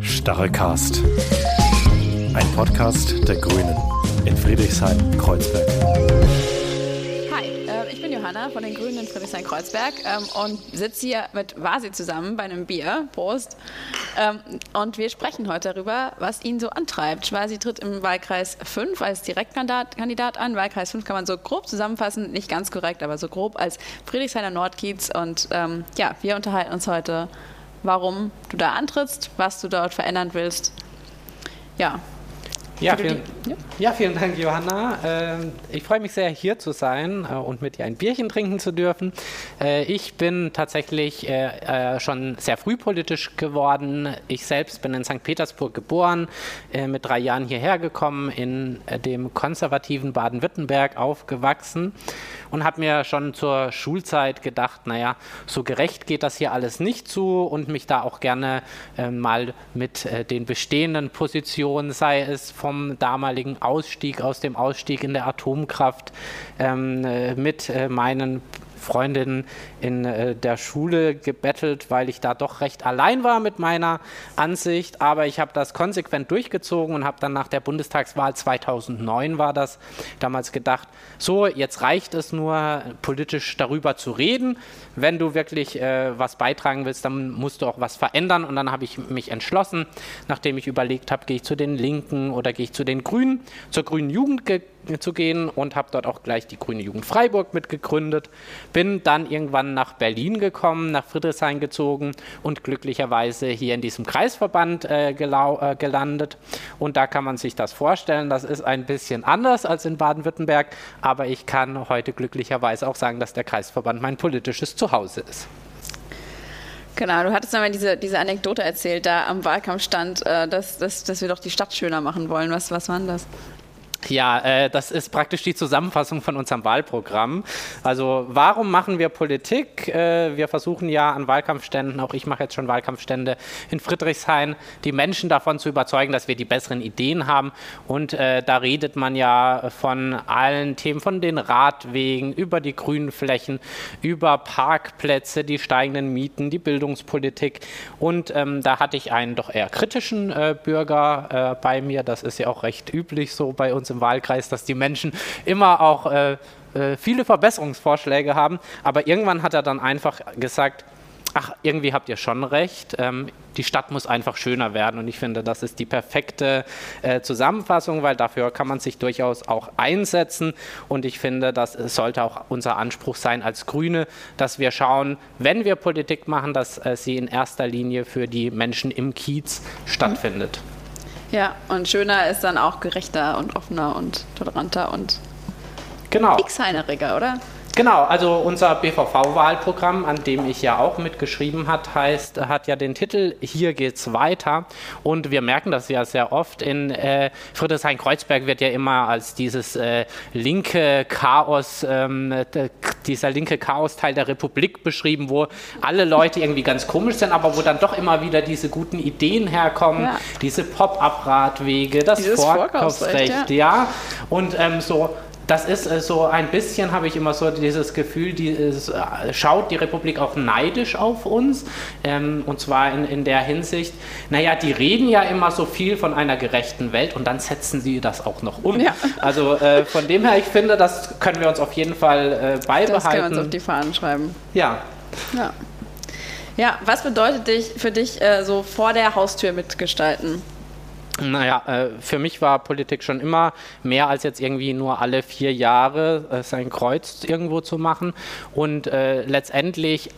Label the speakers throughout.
Speaker 1: Starrecast. Ein Podcast der Grünen in Friedrichshain-Kreuzberg.
Speaker 2: Hi, äh, ich bin Johanna von den Grünen in Friedrichshain-Kreuzberg ähm, und sitze hier mit Vasi zusammen bei einem Bier. Prost. Ähm, und wir sprechen heute darüber, was ihn so antreibt. Vasi tritt im Wahlkreis 5 als Direktkandidat an. Wahlkreis 5 kann man so grob zusammenfassen, nicht ganz korrekt, aber so grob als Friedrichshainer Nordkiez. Und ähm, ja, wir unterhalten uns heute warum du da antrittst, was du dort verändern willst. Ja.
Speaker 3: Ja, vielen, ja. vielen Dank, Johanna. Ähm, ich freue mich sehr, hier zu sein äh, und mit dir ein Bierchen trinken zu dürfen. Äh, ich bin tatsächlich äh, schon sehr früh politisch geworden. Ich selbst bin in St. Petersburg geboren, mit drei Jahren hierher gekommen, in dem konservativen Baden-Württemberg aufgewachsen und habe mir schon zur Schulzeit gedacht, naja, so gerecht geht das hier alles nicht zu und mich da auch gerne äh, mal mit äh, den bestehenden Positionen, sei es vom damaligen Ausstieg aus dem Ausstieg in der Atomkraft, ähm, äh, mit äh, meinen Freundinnen in äh, der Schule gebettelt, weil ich da doch recht allein war mit meiner Ansicht. Aber ich habe das konsequent durchgezogen und habe dann nach der Bundestagswahl 2009 war das damals gedacht, so, jetzt reicht es nur, politisch darüber zu reden. Wenn du wirklich äh, was beitragen willst, dann musst du auch was verändern. Und dann habe ich mich entschlossen, nachdem ich überlegt habe, gehe ich zu den Linken oder gehe ich zu den Grünen, zur Grünen Jugend gegangen zu gehen und habe dort auch gleich die Grüne Jugend Freiburg mitgegründet. Bin dann irgendwann nach Berlin gekommen, nach Friedrichshain gezogen und glücklicherweise hier in diesem Kreisverband äh, äh, gelandet. Und da kann man sich das vorstellen. Das ist ein bisschen anders als in Baden-Württemberg, aber ich kann heute glücklicherweise auch sagen, dass der Kreisverband mein politisches Zuhause ist.
Speaker 2: Genau, du hattest einmal diese, diese Anekdote erzählt, da am Wahlkampfstand, äh, dass, dass, dass wir doch die Stadt schöner machen wollen. Was, was war denn das?
Speaker 3: Ja, äh, das ist praktisch die Zusammenfassung von unserem Wahlprogramm. Also warum machen wir Politik? Äh, wir versuchen ja an Wahlkampfständen, auch ich mache jetzt schon Wahlkampfstände in Friedrichshain, die Menschen davon zu überzeugen, dass wir die besseren Ideen haben. Und äh, da redet man ja von allen Themen, von den Radwegen, über die grünen Flächen, über Parkplätze, die steigenden Mieten, die Bildungspolitik. Und ähm, da hatte ich einen doch eher kritischen äh, Bürger äh, bei mir. Das ist ja auch recht üblich so bei uns im im Wahlkreis, dass die Menschen immer auch äh, äh, viele Verbesserungsvorschläge haben. Aber irgendwann hat er dann einfach gesagt, ach, irgendwie habt ihr schon recht. Ähm, die Stadt muss einfach schöner werden. Und ich finde, das ist die perfekte äh, Zusammenfassung, weil dafür kann man sich durchaus auch einsetzen. Und ich finde, das sollte auch unser Anspruch sein als Grüne, dass wir schauen, wenn wir Politik machen, dass äh, sie in erster Linie für die Menschen im Kiez stattfindet. Mhm.
Speaker 2: Ja, und schöner ist dann auch gerechter und offener und toleranter und
Speaker 3: genau.
Speaker 2: x-heineriger, oder?
Speaker 3: Genau, also unser BVV-Wahlprogramm, an dem ich ja auch mitgeschrieben hat, heißt, hat ja den Titel Hier geht's weiter. Und wir merken das ja sehr oft. In äh, Friedrichshain-Kreuzberg wird ja immer als dieses äh, linke Chaos, ähm, dieser linke Chaos-Teil der Republik beschrieben, wo alle Leute irgendwie ganz komisch sind, aber wo dann doch immer wieder diese guten Ideen herkommen, ja. diese Pop-up-Radwege, das Vorkaufsrecht, ja. ja. Und ähm, so das ist äh, so ein bisschen, habe ich immer so dieses Gefühl, die, äh, schaut die Republik auch neidisch auf uns. Ähm, und zwar in, in der Hinsicht, naja, die reden ja immer so viel von einer gerechten Welt und dann setzen sie das auch noch um. Ja. Also äh, von dem her, ich finde, das können wir uns auf jeden Fall äh, beibehalten. Das können wir uns
Speaker 2: auf die Fahnen schreiben.
Speaker 3: Ja.
Speaker 2: Ja, ja was bedeutet dich, für dich äh, so vor der Haustür mitgestalten?
Speaker 3: Naja, äh, für mich war Politik schon immer mehr als jetzt irgendwie nur alle vier Jahre äh, sein Kreuz irgendwo zu machen. Und äh, letztendlich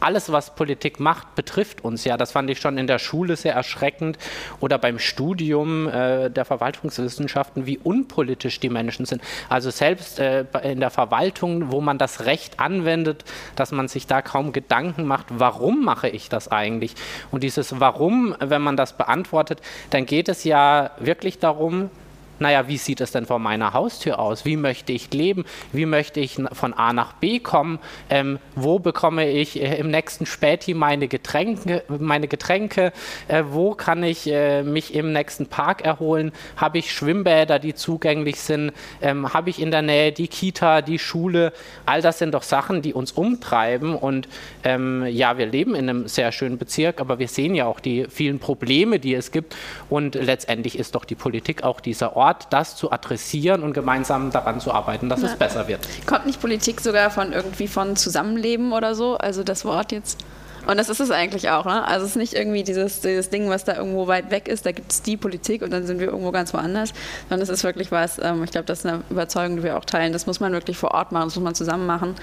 Speaker 3: alles, was Politik macht, betrifft uns ja. Das fand ich schon in der Schule sehr erschreckend oder beim Studium äh, der Verwaltungswissenschaften, wie unpolitisch die Menschen sind. Also selbst äh, in der Verwaltung, wo man das Recht anwendet, dass man sich da kaum Gedanken macht, warum mache ich das eigentlich? Und dieses Warum, wenn man das beantwortet, dann geht es ja wirklich darum, naja, wie sieht es denn vor meiner Haustür aus? Wie möchte ich leben? Wie möchte ich von A nach B kommen? Ähm, wo bekomme ich äh, im nächsten Späti meine Getränke? Meine Getränke? Äh, wo kann ich äh, mich im nächsten Park erholen? Habe ich Schwimmbäder, die zugänglich sind? Ähm, Habe ich in der Nähe die Kita, die Schule? All das sind doch Sachen, die uns umtreiben. Und ähm, ja, wir leben in einem sehr schönen Bezirk, aber wir sehen ja auch die vielen Probleme, die es gibt. Und letztendlich ist doch die Politik auch dieser Ort, Ort, das zu adressieren und gemeinsam daran zu arbeiten, dass ja. es besser wird.
Speaker 2: Kommt nicht Politik sogar von irgendwie von Zusammenleben oder so? Also das Wort jetzt? Und das ist es eigentlich auch, ne? Also es ist nicht irgendwie dieses, dieses Ding, was da irgendwo weit weg ist, da gibt es die Politik und dann sind wir irgendwo ganz woanders, sondern es ist wirklich was, ähm, ich glaube, das ist eine Überzeugung, die wir auch teilen, das muss man wirklich vor Ort machen, das muss man zusammen machen.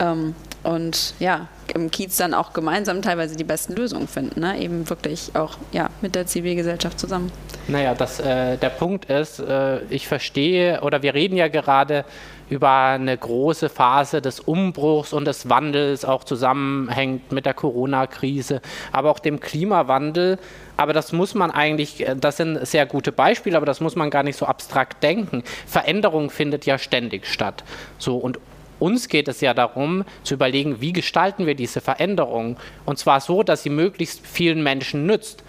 Speaker 2: Ähm, und ja, im Kiez dann auch gemeinsam teilweise die besten Lösungen finden, ne? eben wirklich auch ja, mit der Zivilgesellschaft zusammen.
Speaker 3: Naja, das, äh, der Punkt ist, äh, ich verstehe, oder wir reden ja gerade über eine große Phase des Umbruchs und des Wandels, auch zusammenhängt mit der Corona-Krise, aber auch dem Klimawandel. Aber das muss man eigentlich, äh, das sind sehr gute Beispiele, aber das muss man gar nicht so abstrakt denken. Veränderung findet ja ständig statt. So, und uns geht es ja darum, zu überlegen, wie gestalten wir diese Veränderung. Und zwar so, dass sie möglichst vielen Menschen nützt.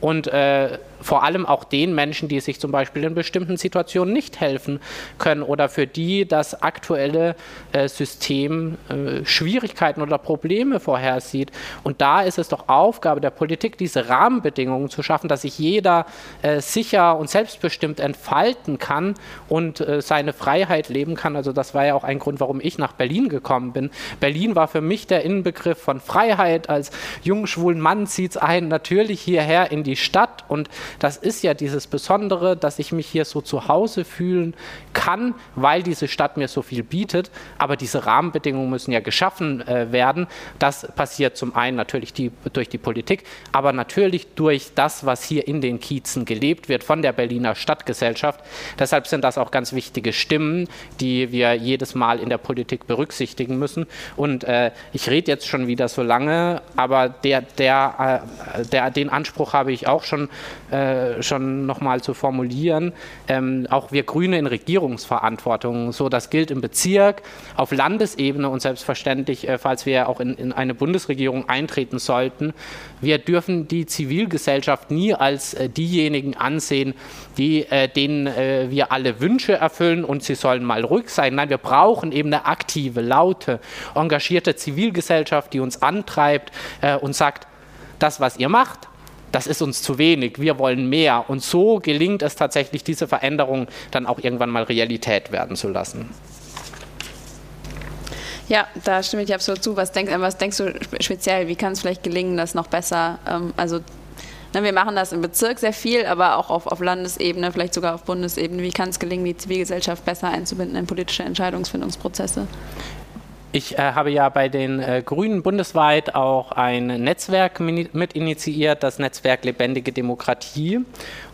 Speaker 3: Und äh, vor allem auch den Menschen, die sich zum Beispiel in bestimmten Situationen nicht helfen können oder für die das aktuelle äh, System äh, Schwierigkeiten oder Probleme vorhersieht. Und da ist es doch Aufgabe der Politik, diese Rahmenbedingungen zu schaffen, dass sich jeder äh, sicher und selbstbestimmt entfalten kann und äh, seine Freiheit leben kann. Also das war ja auch ein Grund, warum ich nach Berlin gekommen bin. Berlin war für mich der Inbegriff von Freiheit. Als jungen schwulen Mann zieht es einen natürlich hierher in die Stadt und das ist ja dieses Besondere, dass ich mich hier so zu Hause fühlen kann, weil diese Stadt mir so viel bietet. Aber diese Rahmenbedingungen müssen ja geschaffen äh, werden. Das passiert zum einen natürlich die, durch die Politik, aber natürlich durch das, was hier in den Kiezen gelebt wird von der Berliner Stadtgesellschaft. Deshalb sind das auch ganz wichtige Stimmen, die wir jedes Mal in der Politik berücksichtigen müssen. Und äh, ich rede jetzt schon wieder so lange, aber der, der, äh, der, den Anspruch habe ich auch schon äh, schon nochmal zu formulieren. Ähm, auch wir Grüne in Regierungsverantwortung, so das gilt im Bezirk, auf Landesebene und selbstverständlich, äh, falls wir auch in, in, eine Bundesregierung eintreten sollten. Wir dürfen die Zivilgesellschaft nie als äh, diejenigen ansehen, die, äh, denen äh, wir alle Wünsche erfüllen und sie sollen mal ruhig sein. Nein, wir brauchen eben eine aktive, laute, engagierte Zivilgesellschaft, die uns antreibt äh, und sagt, das, was ihr macht, das ist uns zu wenig, wir wollen mehr. Und so gelingt es tatsächlich, diese Veränderung dann auch irgendwann mal Realität werden zu lassen.
Speaker 2: Ja, da stimme ich absolut zu. Was, denk, was denkst du speziell? Wie kann es vielleicht gelingen, das noch besser, ähm, also ne, wir machen das im Bezirk sehr viel, aber auch auf, auf Landesebene, vielleicht sogar auf Bundesebene. Wie kann es gelingen, die Zivilgesellschaft besser einzubinden in politische Entscheidungsfindungsprozesse?
Speaker 3: Ich äh, habe ja bei den äh, Grünen bundesweit auch ein Netzwerk mit initiiert, das Netzwerk Lebendige Demokratie.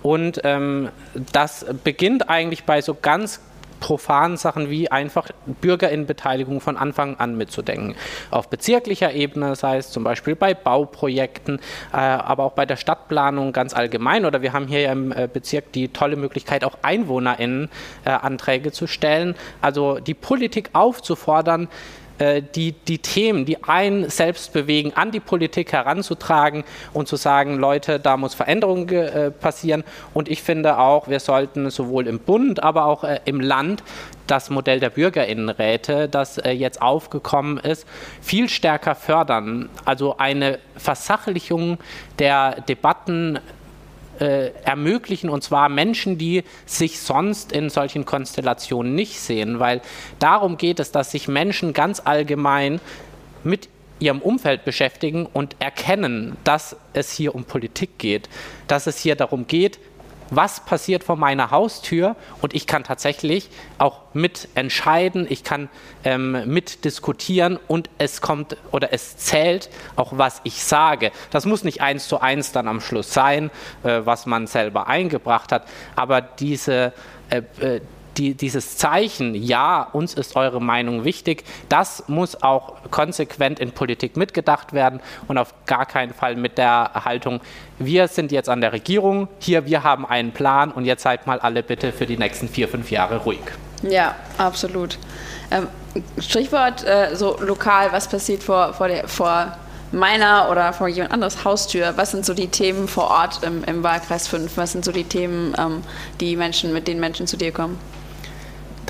Speaker 3: Und ähm, das beginnt eigentlich bei so ganz profanen Sachen wie einfach Bürgerinnenbeteiligung von Anfang an mitzudenken. Auf bezirklicher Ebene, sei es zum Beispiel bei Bauprojekten, äh, aber auch bei der Stadtplanung ganz allgemein. Oder wir haben hier im äh, Bezirk die tolle Möglichkeit, auch EinwohnerInnen-Anträge äh, zu stellen. Also die Politik aufzufordern, die, die Themen, die einen selbst bewegen, an die Politik heranzutragen und zu sagen, Leute, da muss Veränderung äh, passieren. Und ich finde auch, wir sollten sowohl im Bund, aber auch äh, im Land das Modell der Bürgerinnenräte, das äh, jetzt aufgekommen ist, viel stärker fördern. Also eine Versachlichung der Debatten äh, ermöglichen, und zwar Menschen, die sich sonst in solchen Konstellationen nicht sehen, weil darum geht es, dass sich Menschen ganz allgemein mit ihrem Umfeld beschäftigen und erkennen, dass es hier um Politik geht, dass es hier darum geht, was passiert vor meiner Haustür und ich kann tatsächlich auch mitentscheiden, ich kann ähm, mitdiskutieren und es kommt oder es zählt auch, was ich sage. Das muss nicht eins zu eins dann am Schluss sein, äh, was man selber eingebracht hat, aber diese äh, äh die, dieses Zeichen, ja, uns ist eure Meinung wichtig, das muss auch konsequent in Politik mitgedacht werden und auf gar keinen Fall mit der Haltung, wir sind jetzt an der Regierung, hier, wir haben einen Plan und jetzt seid mal alle bitte für die nächsten vier, fünf Jahre ruhig.
Speaker 2: Ja, absolut. Ähm, Stichwort äh, so lokal, was passiert vor, vor, der, vor meiner oder vor jemand anderes Haustür? Was sind so die Themen vor Ort im, im Wahlkreis 5? Was sind so die Themen, ähm, die Menschen, mit denen Menschen zu dir kommen?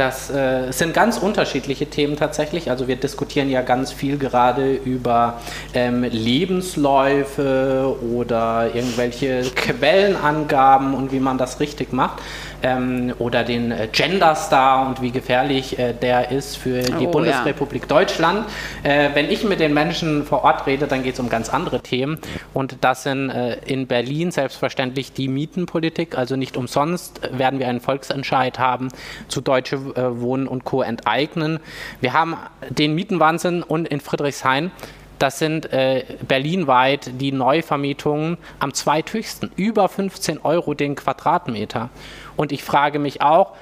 Speaker 3: Das äh, sind ganz unterschiedliche Themen tatsächlich. Also wir diskutieren ja ganz viel gerade über ähm, Lebensläufe oder irgendwelche Quellenangaben und wie man das richtig macht ähm, oder den äh, Gender Star und wie gefährlich äh, der ist für die oh, Bundesrepublik ja. Deutschland. Äh, wenn ich mit den Menschen vor Ort rede, dann geht es um ganz andere Themen und das sind äh, in Berlin selbstverständlich die Mietenpolitik. Also nicht umsonst werden wir einen Volksentscheid haben zu Deutsche äh, Wohnen und Co. enteignen. Wir haben den Mietenwahnsinn und in Friedrichshain das sind äh, berlinweit die Neuvermietungen am zweithöchsten, über 15 Euro den Quadratmeter. Und ich frage mich auch,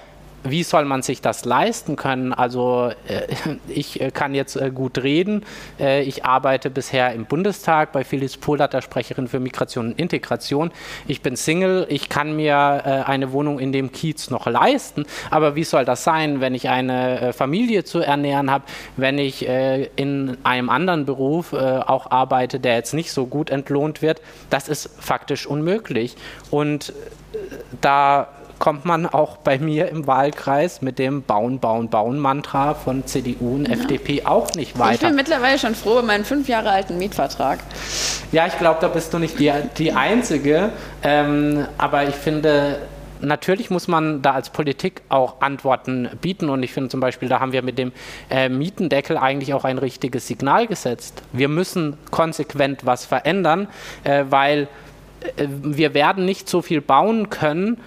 Speaker 3: wie soll man sich das leisten können? Also äh, ich äh, kann jetzt äh, gut reden. Ich arbeite bisher im Bundestag bei Phyllis Pohlert, der Sprecherin für Migration und Integration. Ich bin Single. Ich kann mir eine Wohnung in dem Kiez noch leisten. Aber wie soll das sein, wenn ich eine Familie zu ernähren habe, wenn ich in einem anderen Beruf auch arbeite, der jetzt nicht so gut entlohnt wird? Das ist faktisch unmöglich. Und da kommt man auch bei mir im Wahlkreis mit dem Bauen, Bauen, Bauen-Mantra von CDU und ja. FDP auch nicht weiter. Ich
Speaker 2: bin mittlerweile schon froh über meinen fünf Jahre alten Mietvertrag.
Speaker 3: Ja, ich glaube, da bist du nicht die, die Einzige. Ähm, aber ich finde, natürlich muss man da als Politik auch Antworten bieten. Und ich finde zum Beispiel, da haben wir mit dem äh, Mietendeckel eigentlich auch ein richtiges Signal gesetzt. Wir müssen konsequent was verändern, äh, weil äh, wir werden nicht so viel bauen können,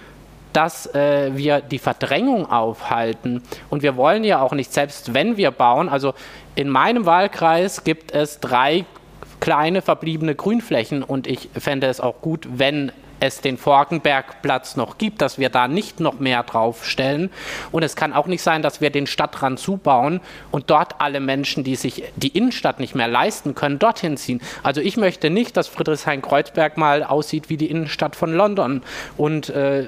Speaker 3: dass äh, wir die Verdrängung aufhalten. Und wir wollen ja auch nicht, selbst wenn wir bauen, also in meinem Wahlkreis gibt es drei kleine verbliebene Grünflächen und ich fände es auch gut, wenn es den Forkenbergplatz noch gibt, dass wir da nicht noch mehr draufstellen. Und es kann auch nicht sein, dass wir den Stadtrand zubauen und dort alle Menschen, die sich die Innenstadt nicht mehr leisten können, dorthin ziehen. Also ich möchte nicht, dass Friedrichshain-Kreuzberg mal aussieht wie die Innenstadt von London. Und äh,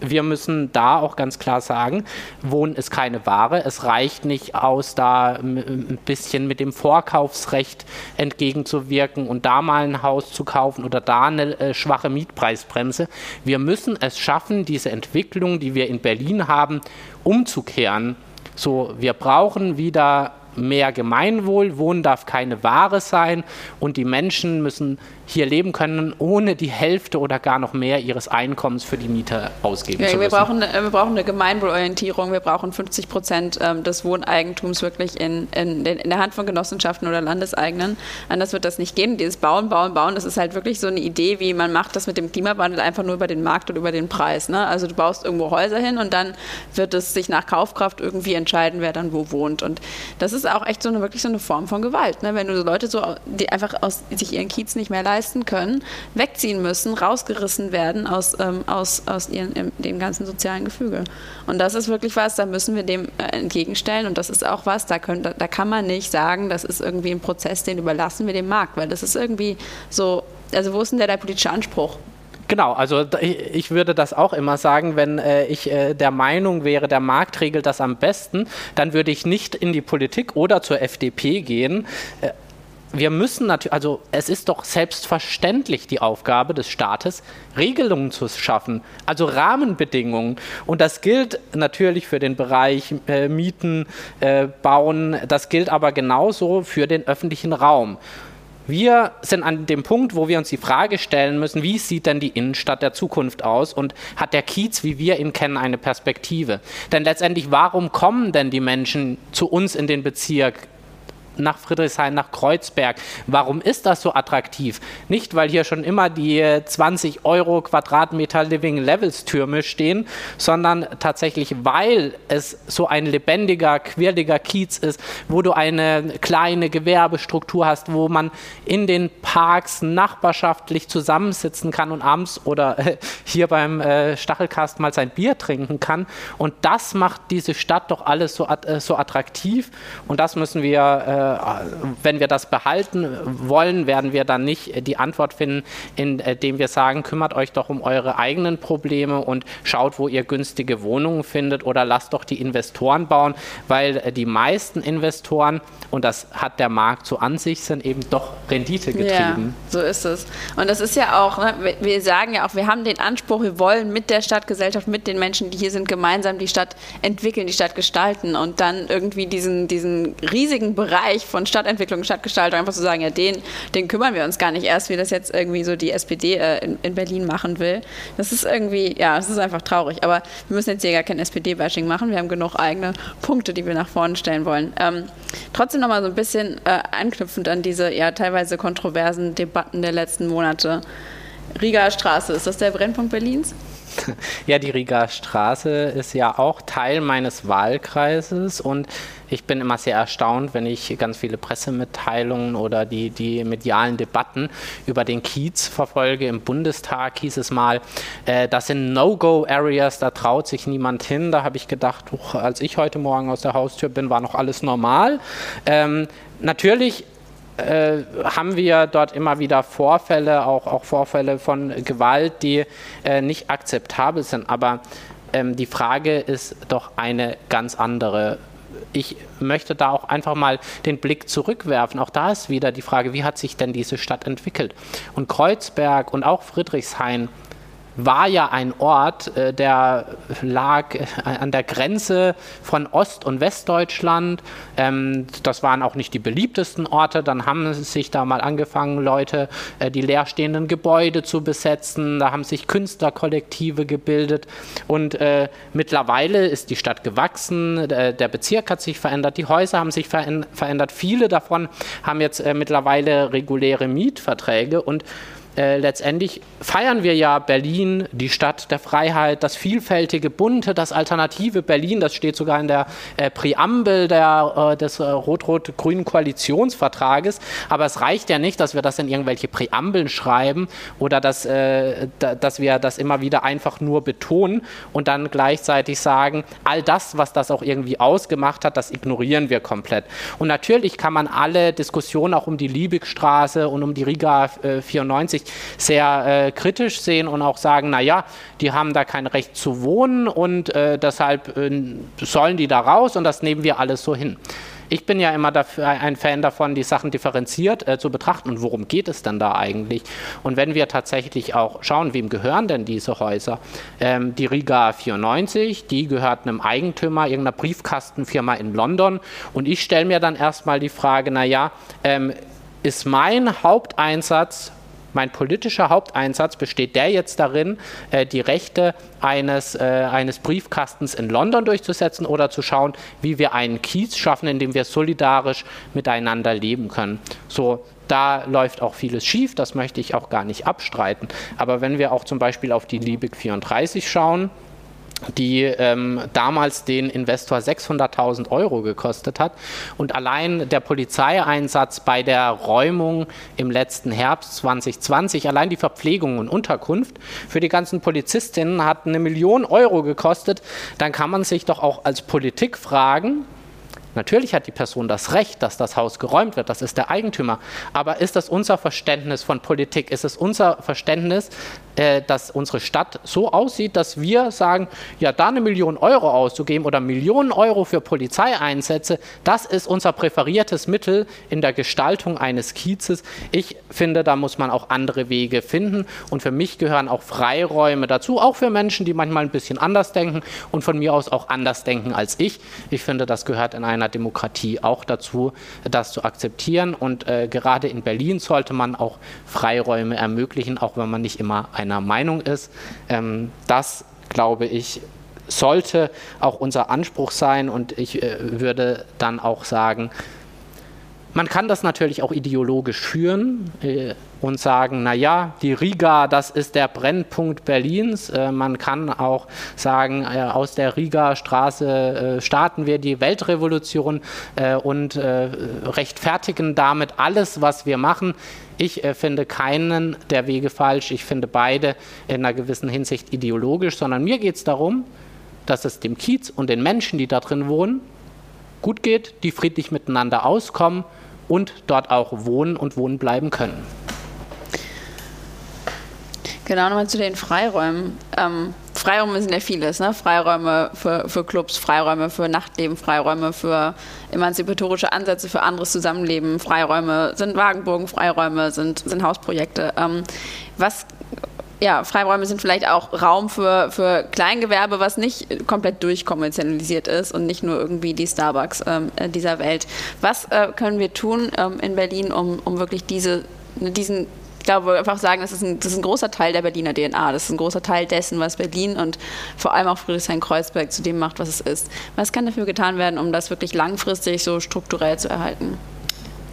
Speaker 3: wir müssen da auch ganz klar sagen, Wohnen ist keine Ware. Es reicht nicht aus, da ein bisschen mit dem Vorkaufsrecht entgegenzuwirken und da mal ein Haus zu kaufen oder da eine äh, schwache Mietpreise Preisbremse. Wir müssen es schaffen, diese Entwicklung, die wir in Berlin haben, umzukehren. So, wir brauchen wieder mehr Gemeinwohl, Wohnen darf keine Ware sein und die Menschen müssen hier leben können, ohne die Hälfte oder gar noch mehr ihres Einkommens für die Miete ausgeben
Speaker 2: ja,
Speaker 3: zu
Speaker 2: müssen. Wir brauchen, wir brauchen eine Gemeinwohlorientierung, wir brauchen 50 Prozent ähm, des Wohneigentums wirklich in, in, in, der Hand von Genossenschaften oder Landeseigenen. Anders wird das nicht gehen. Dieses Bauen, Bauen, Bauen, das ist halt wirklich so eine Idee, wie man macht das mit dem Klimawandel einfach nur über den Markt und über den Preis. Ne? Also du baust irgendwo Häuser hin und dann wird es sich nach Kaufkraft irgendwie entscheiden, wer dann wo wohnt. Und das ist auch echt so eine wirklich so eine Form von Gewalt. Ne? Wenn du so Leute so, die einfach aus, sich ihren Kiez nicht mehr leisten, leisten können, wegziehen müssen, rausgerissen werden aus, ähm, aus, aus ihren, dem ganzen sozialen Gefüge. Und das ist wirklich was, da müssen wir dem äh, entgegenstellen und das ist auch was, da, können, da, da kann man nicht sagen, das ist irgendwie ein Prozess, den überlassen wir dem Markt, weil das ist irgendwie so, also wo ist denn der, der politische Anspruch?
Speaker 3: Genau, also ich würde das auch immer sagen, wenn äh, ich äh, der Meinung wäre, der Markt regelt das am besten, dann würde ich nicht in die Politik oder zur FDP gehen. Wir müssen natürlich, also es ist doch selbstverständlich die Aufgabe des Staates, Regelungen zu schaffen, also Rahmenbedingungen. Und das gilt natürlich für den Bereich äh, Mieten, äh, Bauen, das gilt aber genauso für den öffentlichen Raum. Wir sind an dem Punkt, wo wir uns die Frage stellen müssen, wie sieht denn die Innenstadt der Zukunft aus und hat der Kiez, wie wir ihn kennen, eine Perspektive? Denn letztendlich, warum kommen denn die Menschen zu uns in den Bezirk nach Friedrichshain, nach Kreuzberg. Warum ist das so attraktiv? Nicht, weil hier schon immer die 20 Euro Quadratmeter Living Levels Türme stehen, sondern tatsächlich, weil es so ein lebendiger, quirliger Kiez ist, wo du eine kleine Gewerbestruktur hast, wo man in den Parks nachbarschaftlich zusammensitzen kann und abends oder äh, hier beim äh, Stachelkast mal sein Bier trinken kann. Und das macht diese Stadt doch alles so, äh, attraktiv. Und das müssen wir wenn wir das behalten wollen, werden wir dann nicht die Antwort finden, indem wir sagen, kümmert euch doch um eure eigenen Probleme und schaut, wo ihr günstige Wohnungen findet oder lasst doch die Investoren bauen, weil die meisten Investoren, und das hat der Markt so an sich, sind eben doch Rendite getrieben.
Speaker 2: Ja, so ist es. Und das ist ja auch, ne, wir sagen ja auch, wir haben den Anspruch, wir wollen mit der Stadtgesellschaft, mit den Menschen, die hier sind, gemeinsam die Stadt entwickeln, die Stadt gestalten und dann irgendwie diesen, diesen riesigen Bereich Bereich von Stadtentwicklung, Stadtgestaltung einfach zu sagen, ja, den, den kümmern wir uns gar nicht erst, wie das jetzt irgendwie so die SPD äh, in, in, Berlin machen will. Das ist irgendwie, ja, das ist einfach traurig. Aber wir müssen jetzt hier gar kein SPD-Bashing machen. Wir haben genug eigene Punkte, die wir nach vorne stellen wollen. Ähm, trotzdem nochmal so ein bisschen äh, anknüpfend an diese ja teilweise kontroversen Debatten der letzten Monate. Riga Straße, ist das der Brennpunkt Berlins?
Speaker 3: Ja, die Riga Straße ist ja auch Teil meines Wahlkreises und ich bin immer sehr erstaunt, wenn ich ganz viele Pressemitteilungen oder die, die medialen Debatten über den Kiez verfolge. Im Bundestag hieß es mal, äh, das sind No-Go-Areas, da traut sich niemand hin. Da habe ich gedacht, uch, als ich heute Morgen aus der Haustür bin, war noch alles normal. Ähm, natürlich äh, haben wir dort immer wieder Vorfälle, auch, auch Vorfälle von Gewalt, die äh, nicht akzeptabel sind. Aber ähm, die Frage ist doch eine ganz andere ich möchte da auch einfach mal den Blick zurückwerfen. Auch da ist wieder die Frage, wie hat sich denn diese Stadt entwickelt? Und Kreuzberg und auch Friedrichshain war ja ein Ort, äh, der lag äh, an der Grenze von Ost- und Westdeutschland. Ähm, das waren auch nicht die beliebtesten Orte. Dann haben sich da mal angefangen, Leute äh, die leerstehenden Gebäude zu besetzen. Da haben sich Künstlerkollektive gebildet. Und mittlerweile ist die Stadt gewachsen. der Bezirk hat sich verändert. Die Häuser haben sich verändert. Viele davon haben jetzt mittlerweile reguläre Mietverträge. Und äh, letztendlich feiern wir ja Berlin, die Stadt der Freiheit, das vielfältige, bunte, das alternative Berlin. Das steht sogar in der äh, Präambel der, äh, des äh, rot-rot-grünen Koalitionsvertrages. Aber es reicht ja nicht, dass wir das in irgendwelche Präambeln schreiben oder dass, äh, da, dass wir das immer wieder einfach nur betonen und dann gleichzeitig sagen, all das, was das auch irgendwie ausgemacht hat, das ignorieren wir komplett. Und natürlich kann man alle Diskussionen auch um die Liebigstraße und um die Riga 94 wirklich sehr äh, kritisch sehen und auch sagen, naja, die haben da kein Recht zu wohnen und äh, deshalb äh, sollen die da raus und das nehmen wir alles so hin. Ich bin ja immer dafür, ein Fan davon, die Sachen differenziert äh, zu betrachten. Und worum geht es denn da eigentlich? Und wenn wir tatsächlich auch schauen, wem gehören denn diese Häuser? Ähm, die Riga 94, die gehört einem Eigentümer, irgendeiner Briefkastenfirma in London. Und ich stelle mir dann erstmal die Frage, naja, ähm, ist mein Haupteinsatz mein politischer Haupteinsatz besteht der jetzt darin, äh, die Rechte eines, äh, eines Briefkastens in London durchzusetzen oder zu schauen, wie wir einen Kiez schaffen, in dem wir solidarisch miteinander leben können. So, da läuft auch vieles schief, das möchte ich auch gar nicht abstreiten. Aber wenn wir auch zum Beispiel auf die Liebig 34 schauen, die ähm, damals den Investor 600.000 Euro gekostet hat. Und allein der Polizeieinsatz bei der Räumung im letzten Herbst 2020, allein die Verpflegung und Unterkunft für die ganzen Polizistinnen hat eine Million Euro gekostet. Dann kann man sich doch auch als Politik fragen, Natürlich hat die Person das Recht, dass das Haus geräumt wird, das ist der Eigentümer. Aber ist das unser Verständnis von Politik? Ist es unser Verständnis, äh, dass unsere Stadt so aussieht, dass wir sagen, ja, da eine Million Euro auszugeben oder Millionen Euro für Polizeieinsätze, das ist unser präferiertes Mittel in der Gestaltung eines Kiezes. Ich finde, da muss man auch andere Wege finden. Und für mich gehören auch Freiräume dazu, auch für Menschen, die manchmal ein bisschen anders denken und von mir aus auch anders denken als ich. Ich finde, das gehört in eine einer Demokratie auch dazu, das zu akzeptieren. Und äh, gerade in Berlin sollte man auch Freiräume ermöglichen, auch wenn man nicht immer einer Meinung ist. Ähm, das, glaube ich, sollte auch unser Anspruch sein. Und ich äh, würde dann auch sagen, Man kann das natürlich auch ideologisch führen äh, und sagen, naja, die Riga, das ist der Brennpunkt Berlins. Äh, man kann auch sagen, äh, aus der Riga-Straße äh, starten wir die Weltrevolution äh, und äh, rechtfertigen damit alles, was wir machen. Ich finde keinen der Wege falsch. Ich finde beide in einer gewissen Hinsicht ideologisch, sondern mir geht es darum, dass es dem Kiez und den Menschen, die da drin wohnen, gut geht, die friedlich miteinander auskommen und dort auch wohnen und wohnen bleiben können.
Speaker 2: Genau, nochmal zu den Freiräumen. Ähm, Freiräume sind ja vieles, ne? Freiräume für, für Clubs, Freiräume für Nachtleben, Freiräume für emanzipatorische Ansätze für anderes Zusammenleben, Freiräume sind Wagenburgen, Freiräume sind, sind Hausprojekte. Ähm, was ja, Freiräume sind vielleicht auch Raum für, für Kleingewerbe, was nicht komplett durchkommerzialisiert ist und nicht nur irgendwie die Starbucks ähm, dieser Welt. Was äh, können wir tun ähm, in Berlin, um, um wirklich diese, diesen ich glaube, einfach sagen, das ist, ein, das ist ein großer Teil der Berliner DNA. Das ist ein großer Teil dessen, was Berlin und vor allem auch Friedrichshain-Kreuzberg zu dem macht, was es ist. Was kann dafür getan werden, um das wirklich langfristig so strukturell zu erhalten?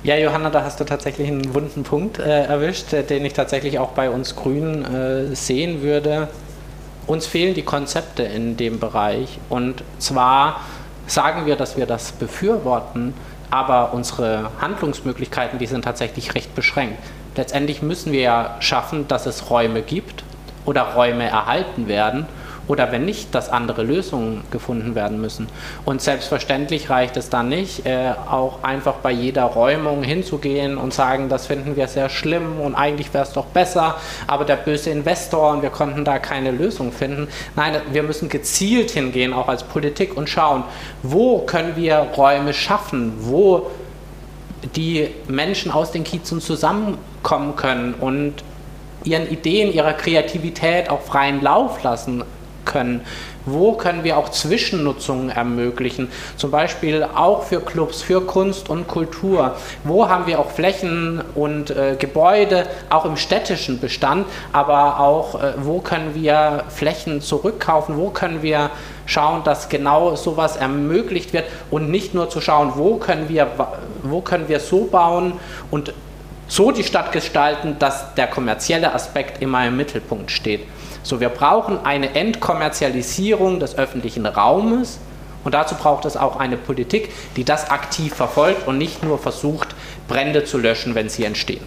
Speaker 3: Ja, Johanna, da hast du tatsächlich einen wunden Punkt äh, erwischt, äh, den ich tatsächlich auch bei uns Grünen äh, sehen würde. Uns fehlen die Konzepte in dem Bereich. Und zwar sagen wir, dass wir das befürworten, aber unsere Handlungsmöglichkeiten, die sind tatsächlich recht beschränkt. Letztendlich müssen wir ja schaffen, dass es Räume gibt oder Räume erhalten werden oder wenn nicht, dass andere Lösungen gefunden werden müssen. Und selbstverständlich reicht es dann nicht, äh, auch einfach bei jeder Räumung hinzugehen und sagen, das finden wir sehr schlimm und eigentlich wäre es doch besser, aber der böse Investor und wir konnten da keine Lösung finden. Nein, wir müssen gezielt hingehen, auch als Politik und schauen, wo können wir Räume schaffen, wo die Menschen aus den Kiezen zusammenkommen können und ihren Ideen, ihrer Kreativität auch freien Lauf lassen können? Wo können wir auch Zwischennutzungen ermöglichen? Zum Beispiel auch für Clubs, für Kunst und Kultur. Wo haben wir auch Flächen und äh, Gebäude, auch im städtischen Bestand, aber auch äh, wo können wir Flächen zurückkaufen? Wo können wir schauen, dass genau sowas ermöglicht wird und nicht nur zu schauen, wo können wir, wo können wir so bauen und so die Stadt gestalten, dass der kommerzielle Aspekt immer im Mittelpunkt steht. So, wir brauchen eine Entkommerzialisierung des öffentlichen Raumes und dazu braucht es auch eine Politik, die das aktiv verfolgt und nicht nur versucht, Brände zu löschen, wenn sie entstehen.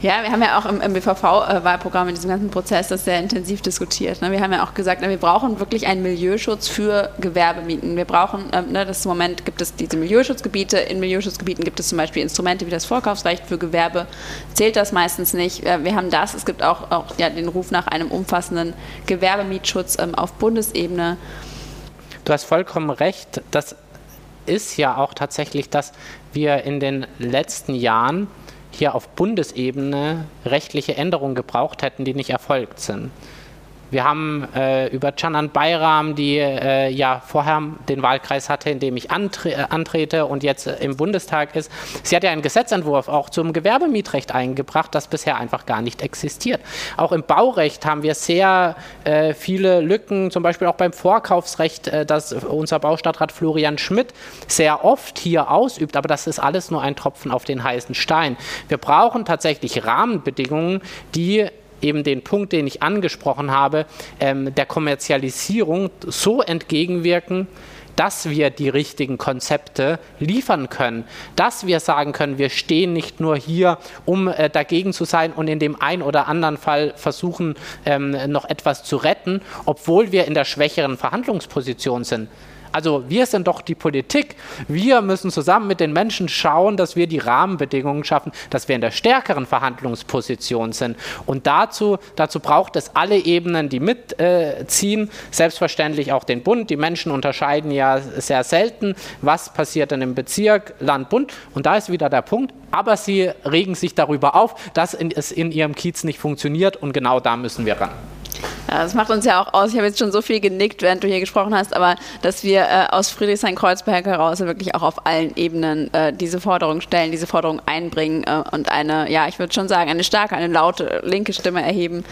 Speaker 2: Ja, wir haben ja auch im, im BVV-Wahlprogramm in diesem ganzen Prozess das sehr intensiv diskutiert. Ne? Wir haben ja auch gesagt, wir brauchen wirklich einen Milieuschutz für Gewerbemieten. Wir brauchen, ähm, ne, das Moment gibt es diese Milieuschutzgebiete. In Milieuschutzgebieten gibt es zum Beispiel Instrumente wie das Vorkaufsrecht für Gewerbe. Zählt das meistens nicht. Äh, wir haben das. Es gibt auch, auch ja, den Ruf nach einem umfassenden Gewerbemietschutz ähm, auf Bundesebene.
Speaker 3: Du hast vollkommen recht. Das ist ja auch tatsächlich, dass wir in den letzten Jahren hier auf Bundesebene rechtliche Änderungen gebraucht hätten, die nicht erfolgt sind. Wir haben äh, über Canan Bayram, die äh, ja vorher den Wahlkreis hatte, in dem ich antre äh, antrete und jetzt äh, im Bundestag ist. Sie hat ja einen Gesetzentwurf auch zum Gewerbemietrecht eingebracht, das bisher einfach gar nicht existiert. Auch im Baurecht haben wir sehr äh, viele Lücken, zum Beispiel auch beim Vorkaufsrecht, das unser Baustadtrat Florian Schmidt sehr oft hier ausübt. Aber das ist alles nur ein Tropfen auf den heißen Stein. Wir brauchen tatsächlich Rahmenbedingungen, die eben den Punkt, den ich angesprochen habe, ähm, der Kommerzialisierung so entgegenwirken, dass wir die richtigen Konzepte liefern können, dass wir sagen können, wir stehen nicht nur hier, um äh, dagegen zu sein und in dem einen oder anderen Fall versuchen, ähm, noch etwas zu retten, obwohl wir in der schwächeren Verhandlungsposition sind. Also wir sind doch die Politik. Wir müssen zusammen mit den Menschen schauen, dass wir die Rahmenbedingungen schaffen, dass wir in der stärkeren Verhandlungsposition sind. Und dazu, dazu braucht es alle Ebenen, die mitziehen. Äh, Selbstverständlich auch den Bund. Die Menschen unterscheiden ja sehr selten, was passiert denn im Bezirk, Land, Bund. Und da ist wieder der Punkt. Aber sie regen sich darüber auf, dass es in ihrem Kiez nicht funktioniert. Und genau da müssen wir ran.
Speaker 2: Ja, das macht uns ja auch aus. Ich habe jetzt schon so viel genickt, während du hier gesprochen hast, aber dass wir äh, aus Friedrichshain-Kreuzberg heraus wirklich auch auf allen Ebenen äh, diese Forderung stellen, diese Forderung einbringen äh, und eine, ja, ich würde schon sagen, eine starke, eine laute linke Stimme erheben.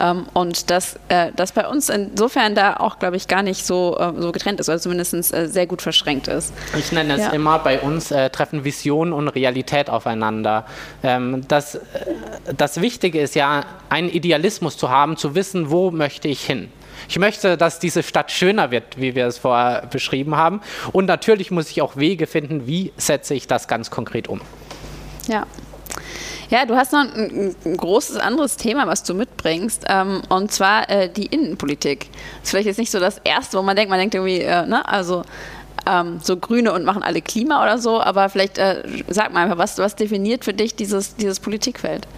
Speaker 2: Ähm, und dass äh, das bei uns insofern da auch, glaube ich, gar nicht so, äh, so getrennt ist, oder zumindest äh, sehr gut verschränkt ist.
Speaker 3: Ich nenne es ja. immer, bei uns treffen Vision und Realität aufeinander. Ähm, das, das Wichtige ist ja, einen Idealismus zu haben, zu wissen, wo möchte ich hin. Ich möchte, dass diese Stadt schöner wird, wie wir es vorher beschrieben haben. Und natürlich muss ich auch Wege finden, wie setze ich das ganz konkret um.
Speaker 2: Ja. Ja, du hast noch ein, ein großes anderes Thema, was du mitbringst, ähm, und zwar äh, die Innenpolitik. Das ist vielleicht jetzt nicht so das Erste, wo man denkt, man denkt irgendwie, äh, ne, also ähm, so Grüne und machen alle Klima oder so, aber vielleicht äh, sag mal einfach, was, was definiert für dich dieses, dieses Politikfeld?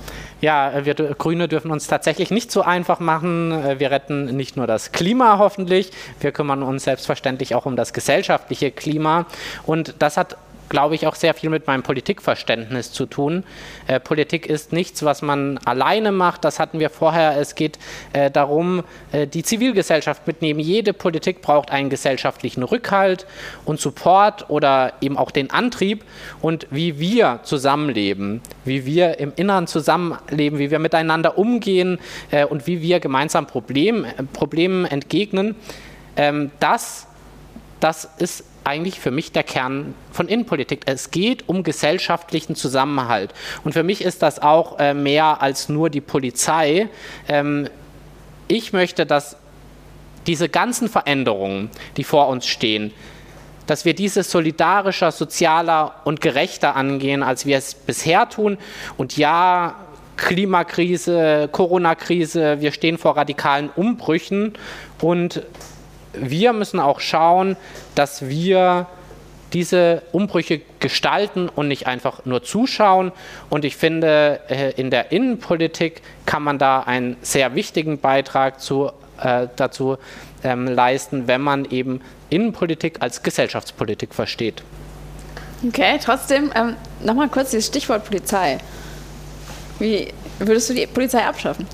Speaker 3: Ja, wir Grüne dürfen uns tatsächlich nicht so einfach machen. Äh, wir retten nicht nur das Klima hoffentlich, wir kümmern uns selbstverständlich auch um das gesellschaftliche Klima. Und das hat glaube ich, auch sehr viel mit meinem Politikverständnis zu tun. Äh, Politik ist nichts, was man alleine macht. Das hatten wir vorher. Es geht äh, darum, äh, die Zivilgesellschaft mitnehmen. Jede Politik braucht einen gesellschaftlichen Rückhalt und Support oder eben auch den Antrieb. Und wie wir zusammenleben, wie wir im Inneren zusammenleben, wie wir miteinander umgehen äh, und wie wir gemeinsam Problem, äh, Problemen entgegnen, ähm, das, das ist eigentlich für mich der Kern von Innenpolitik. Es geht um gesellschaftlichen Zusammenhalt. Und für mich ist das auch äh, mehr als nur die Polizei. Ähm, ich möchte, dass diese ganzen Veränderungen, die vor uns stehen, dass wir diese solidarischer, sozialer und gerechter angehen, als wir es bisher tun. Und ja, Klimakrise, Corona-Krise, wir stehen vor radikalen Umbrüchen und wir müssen auch schauen, dass wir diese Umbrüche gestalten und nicht einfach nur zuschauen. Und ich finde, äh, in der Innenpolitik kann man da einen sehr wichtigen Beitrag zu, äh, dazu ähm, leisten, wenn man eben Innenpolitik als Gesellschaftspolitik versteht.
Speaker 2: Okay, trotzdem ähm, nochmal kurz dieses Stichwort Polizei. Wie würdest du die Polizei abschaffen?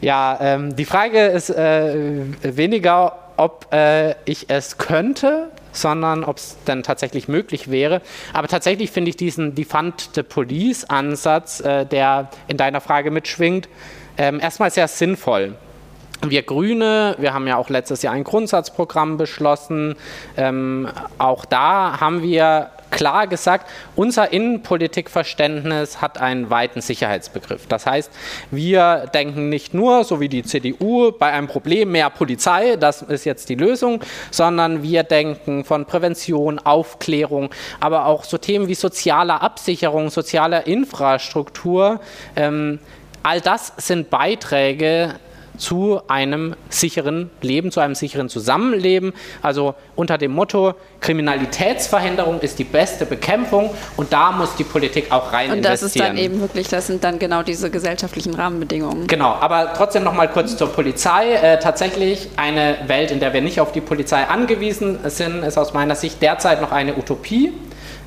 Speaker 3: Ja, ähm, die Frage ist äh, weniger, ob äh, ich es könnte, sondern ob es dann tatsächlich möglich wäre. Aber tatsächlich finde ich diesen Defund the Police-Ansatz, äh, der in deiner Frage mitschwingt, ähm, erstmal sehr sinnvoll. Wir Grüne, wir haben ja auch letztes Jahr ein Grundsatzprogramm beschlossen. Ähm, auch da haben wir klar gesagt, unser Innenpolitikverständnis hat einen weiten Sicherheitsbegriff. Das heißt, wir denken nicht nur, so wie die CDU, bei einem Problem mehr Polizei, das ist jetzt die Lösung, sondern wir denken von Prävention, Aufklärung, aber auch so Themen wie soziale Absicherung, soziale Infrastruktur. Ähm, all das sind Beiträge, zu einem sicheren Leben, zu einem sicheren Zusammenleben. Also unter dem Motto, Kriminalitätsverhinderung ist die beste Bekämpfung und da muss die Politik auch rein
Speaker 2: und das
Speaker 3: investieren.
Speaker 2: ist dann eben wirklich, das sind dann genau diese gesellschaftlichen Rahmenbedingungen.
Speaker 3: Genau, aber trotzdem noch mal kurz zur Polizei. Äh, tatsächlich eine Welt, in der wir nicht auf die Polizei angewiesen sind, ist aus meiner Sicht derzeit noch eine Utopie.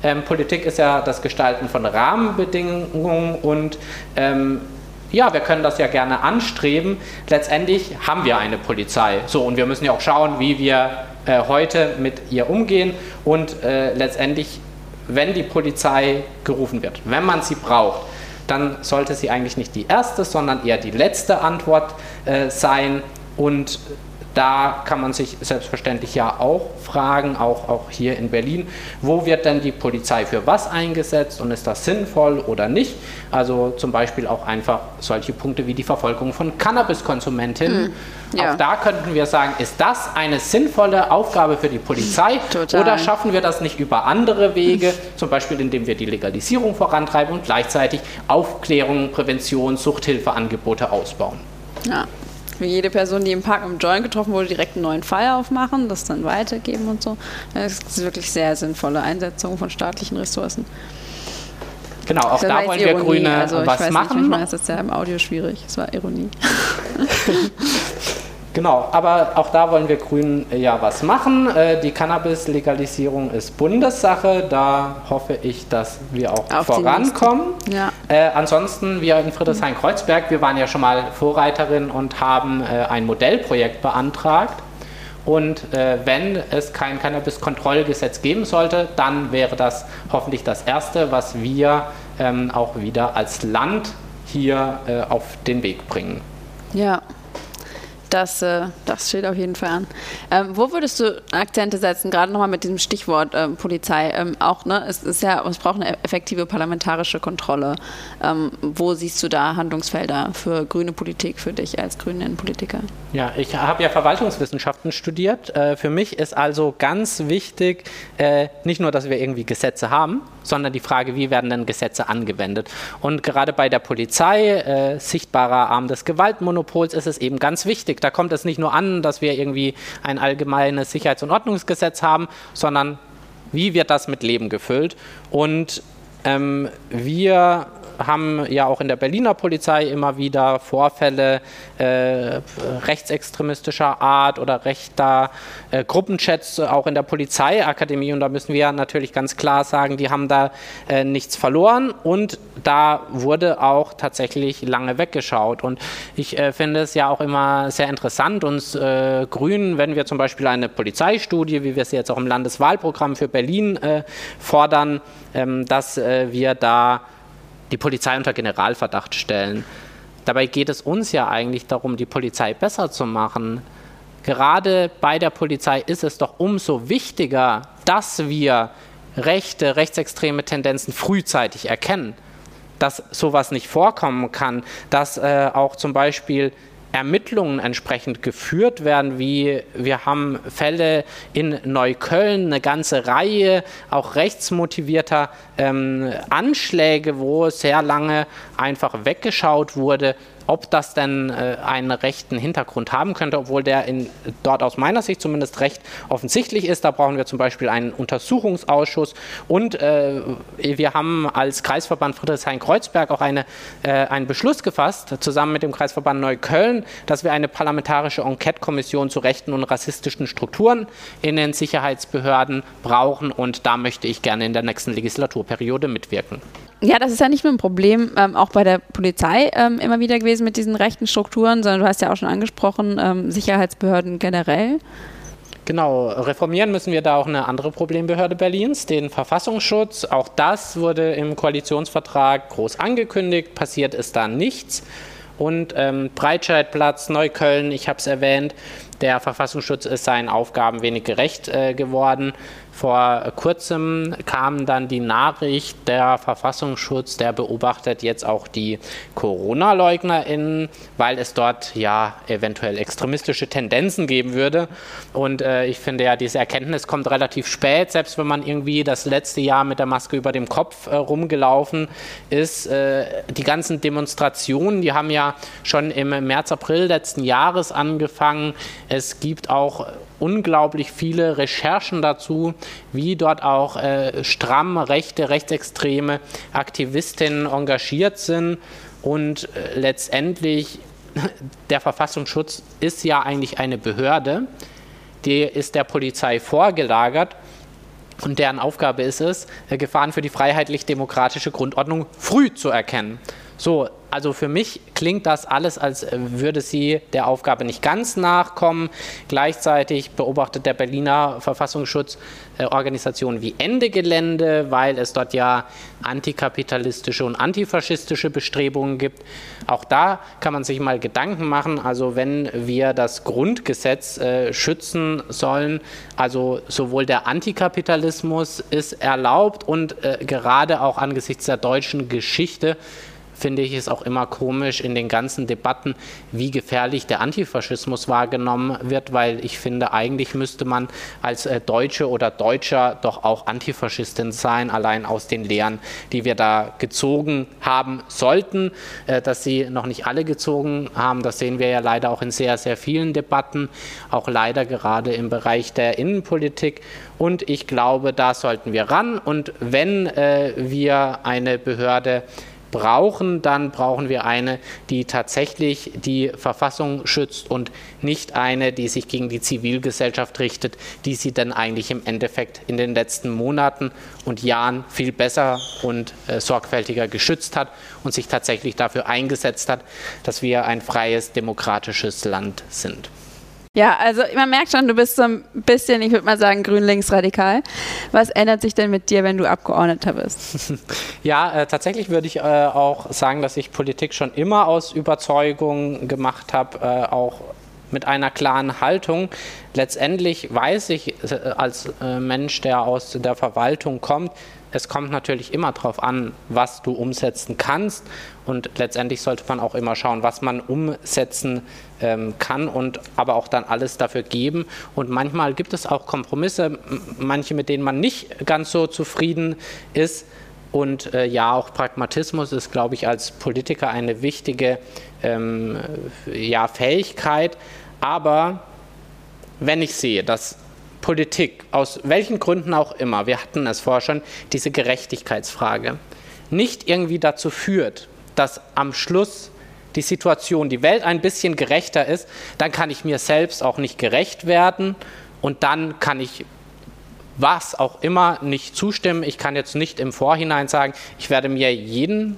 Speaker 3: Ähm, Politik ist ja das Gestalten von Rahmenbedingungen und ähm, ja, wir können das ja gerne anstreben. Letztendlich haben wir eine Polizei. So, und wir müssen ja auch schauen, wie wir äh, heute mit ihr umgehen und äh, letztendlich, wenn die Polizei gerufen wird, wenn man sie braucht, dann sollte sie eigentlich nicht die erste, sondern eher die letzte Antwort äh, sein und da kann man sich selbstverständlich ja auch fragen, auch, auch hier in Berlin, wo wird denn die Polizei für was eingesetzt und ist das sinnvoll oder nicht? Also zum Beispiel auch einfach solche Punkte wie die Verfolgung von Cannabiskonsumentinnen. Mhm. Ja. Auch da könnten wir sagen, ist das eine sinnvolle Aufgabe für die Polizei Total. oder schaffen wir das nicht über andere Wege, zum Beispiel indem wir die Legalisierung vorantreiben und gleichzeitig Aufklärung, Prävention, Suchthilfeangebote ausbauen?
Speaker 2: Ja, für jede Person, die im Park im Joint getroffen wurde, direkt einen neuen Fall aufmachen, das dann weitergeben und so. Das ist wirklich sehr sinnvolle Einsetzung von staatlichen Ressourcen.
Speaker 3: Genau, auch das da wollen wir Ironie, Grüne
Speaker 2: also
Speaker 3: was machen.
Speaker 2: Nicht, manchmal ist das ja im Audio schwierig. Das war Ironie.
Speaker 3: Genau, aber auch da wollen wir Grünen äh, ja was machen. Äh, die Cannabis-Legalisierung ist Bundessache. Da hoffe ich, dass wir auch Auf vorankommen. Ja. Äh, ansonsten, wir in Friedrichshain-Kreuzberg, wir waren ja schon mal Vorreiterin und haben äh, ein Modellprojekt beantragt. Und äh, wenn es kein Cannabis-Kontrollgesetz geben sollte, dann wäre das hoffentlich das Erste, was wir ähm, auch wieder als Land hier äh, auf den Weg bringen.
Speaker 2: Ja, das, äh, das steht auf jeden Fall an. Ähm, wo würdest du Akzente setzen, gerade nochmal mit diesem Stichwort ähm, Polizei? Ähm, auch, ne, es ist ja, es braucht eine effektive parlamentarische Kontrolle. Ähm, wo siehst du da Handlungsfelder für grüne Politik, für dich als grünen Politiker?
Speaker 3: Ja, ich habe ja Verwaltungswissenschaften studiert. Äh, für mich ist also ganz wichtig, äh, nicht nur, dass wir irgendwie Gesetze haben, sondern die Frage, wie werden denn Gesetze angewendet? Und gerade bei der Polizei, äh, sichtbarer Arm des Gewaltmonopols, ist es eben ganz wichtig, da kommt es nicht nur an, dass wir irgendwie ein allgemeines Sicherheits- und Ordnungsgesetz haben, sondern wie wird das mit Leben gefüllt? Und ähm, wir haben ja auch in der Berliner Polizei immer wieder Vorfälle äh, rechtsextremistischer Art oder rechter äh, Gruppenchats auch in der Polizeiakademie. Und da müssen wir natürlich ganz klar sagen, die haben da äh, nichts verloren und da wurde auch tatsächlich lange weggeschaut. Und ich äh, finde es ja auch immer sehr interessant, uns äh, Grünen, wenn wir zum Beispiel eine Polizeistudie, wie wir sie jetzt auch im Landeswahlprogramm für Berlin äh, fordern, ähm, dass wir da die Polizei unter Generalverdacht stellen. Dabei geht es uns ja eigentlich darum, die Polizei besser zu machen. Gerade bei der Polizei ist es doch umso wichtiger, dass wir rechte, rechtsextreme Tendenzen frühzeitig erkennen, dass sowas nicht vorkommen kann, dass äh, auch zum Beispiel Ermittlungen entsprechend geführt werden, wie wir haben Fälle in Neukölln, eine ganze Reihe auch rechtsmotivierter ähm, Anschläge, wo sehr lange einfach weggeschaut wurde, ob das denn äh, einen rechten Hintergrund haben könnte, obwohl der in, dort aus meiner Sicht zumindest recht offensichtlich ist. Da brauchen wir zum Beispiel einen Untersuchungsausschuss und äh, wir haben als Kreisverband Friedrichshain-Kreuzberg auch eine, äh, einen Beschluss gefasst, zusammen mit dem Kreisverband Neukölln, dass wir eine parlamentarische Enquete-Kommission zu rechten und rassistischen Strukturen in den Sicherheitsbehörden brauchen und da möchte ich gerne in der nächsten Legislaturperiode mitwirken.
Speaker 2: Ja, das ist ja nicht nur ein Problem, ähm, auch bei der Polizei ähm, immer wieder gewesen mit diesen rechten Strukturen, sondern du hast ja auch schon angesprochen, ähm, Sicherheitsbehörden generell.
Speaker 3: Genau, reformieren müssen wir da auch eine andere Problembehörde Berlins, den Verfassungsschutz. Auch das wurde im Koalitionsvertrag groß angekündigt, passiert ist da nichts. Und ähm, Breitscheidplatz, Neukölln, ich habe es erwähnt, der Verfassungsschutz ist seinen Aufgaben wenig gerecht äh, geworden. Vor kurzem kam dann die Nachricht, der Verfassungsschutz, der beobachtet jetzt auch die Corona-LeugnerInnen, weil es dort ja eventuell extremistische Tendenzen geben würde. Und äh, ich finde ja, diese Erkenntnis kommt relativ spät, selbst wenn man irgendwie das letzte Jahr mit der Maske über dem Kopf äh, rumgelaufen ist. Äh, die ganzen Demonstrationen, die haben ja schon im März, April letzten Jahres angefangen. Es gibt auch unglaublich viele Recherchen dazu, wie dort auch äh, stramm rechte, rechtsextreme Aktivistinnen engagiert sind. Und äh, letztendlich, der Verfassungsschutz ist ja eigentlich eine Behörde, die ist der Polizei vorgelagert. Und deren Aufgabe ist es, äh, Gefahren für die freiheitlich-demokratische Grundordnung früh zu erkennen. So, also für mich klingt das alles, als würde sie der Aufgabe nicht ganz nachkommen. Gleichzeitig beobachtet der Berliner Verfassungsschutz äh, Organisationen wie Ende Gelände, weil es dort ja antikapitalistische und antifaschistische Bestrebungen gibt. Auch da kann man sich mal Gedanken machen, also wenn wir das Grundgesetz äh, schützen sollen, also sowohl der Antikapitalismus ist erlaubt und äh, gerade auch angesichts der deutschen Geschichte finde ich es auch immer komisch in den ganzen Debatten, wie gefährlich der Antifaschismus wahrgenommen wird, weil ich finde, eigentlich müsste man als äh, Deutsche oder Deutscher doch auch Antifaschistin sein, allein aus den Lehren, die wir da gezogen haben sollten. Äh, dass sie noch nicht alle gezogen haben, das sehen wir ja leider auch in sehr, sehr vielen Debatten, auch leider gerade im Bereich der Innenpolitik. Und ich glaube, da sollten wir ran. Und wenn äh, wir eine Behörde brauchen, dann brauchen wir eine, die tatsächlich die Verfassung schützt und nicht eine, die sich gegen die Zivilgesellschaft richtet, die sie dann eigentlich im Endeffekt in den letzten Monaten und Jahren viel besser und äh, sorgfältiger geschützt hat und sich tatsächlich dafür eingesetzt hat, dass wir ein freies, demokratisches Land sind.
Speaker 2: Ja, also man merkt schon, du bist so ein bisschen, ich würde mal sagen, grün-links-radikal. Was ändert sich denn mit dir, wenn du Abgeordneter bist?
Speaker 3: ja, äh, tatsächlich würde ich äh, auch sagen, dass ich Politik schon immer aus Überzeugung gemacht habe, äh, auch mit einer klaren Haltung. Letztendlich weiß ich äh, als äh, Mensch, der aus der Verwaltung kommt, es kommt natürlich immer darauf an, was du umsetzen kannst. Und letztendlich sollte man auch immer schauen, was man umsetzen ähm, kann und aber auch dann alles dafür geben. Und manchmal gibt es auch Kompromisse, manche mit denen man nicht ganz so zufrieden ist. Und äh, ja, auch Pragmatismus ist, glaube ich, als Politiker eine wichtige ähm, ja, Fähigkeit. Aber wenn ich sehe, dass Politik, aus welchen Gründen auch immer, wir hatten es vorher schon, diese Gerechtigkeitsfrage, nicht irgendwie dazu führt, dass am Schluss die Situation, die Welt ein bisschen gerechter ist, dann kann ich mir selbst auch nicht gerecht werden und dann kann ich was auch immer nicht zustimmen. Ich kann jetzt nicht im Vorhinein sagen, ich werde mir jeden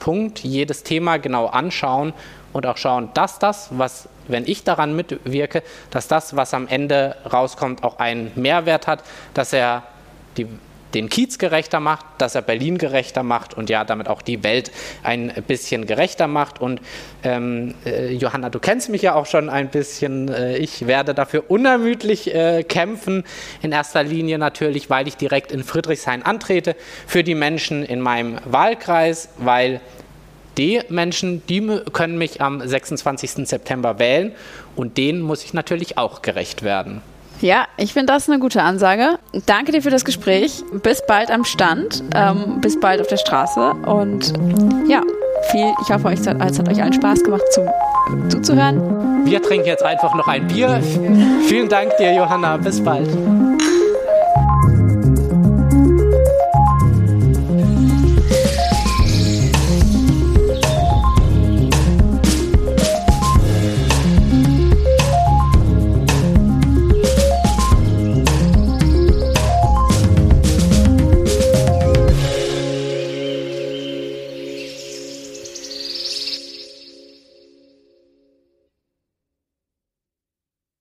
Speaker 3: Punkt, jedes Thema genau anschauen und auch schauen, dass das, was, wenn ich daran mitwirke, dass das, was am Ende rauskommt, auch einen Mehrwert hat, dass er die, den Kiez gerechter macht, dass er Berlin gerechter macht und ja, damit auch die Welt ein bisschen gerechter macht. Und ähm, äh, Johanna, du kennst mich ja auch schon ein bisschen. Äh, ich werde dafür unermüdlich äh, kämpfen. In erster Linie natürlich, weil ich direkt in Friedrichshain antrete, für die Menschen in meinem Wahlkreis, weil die Menschen, die können mich am 26. September wählen und denen muss ich natürlich auch gerecht werden.
Speaker 2: Ja, ich finde das eine gute Ansage. Danke dir für das Gespräch. Bis bald am Stand, ähm, bis bald auf der Straße und ja, viel, ich hoffe, es hat, es hat euch allen Spaß gemacht zu, zuzuhören.
Speaker 3: Wir trinken jetzt einfach noch ein Bier. Vielen Dank dir, Johanna. Bis bald.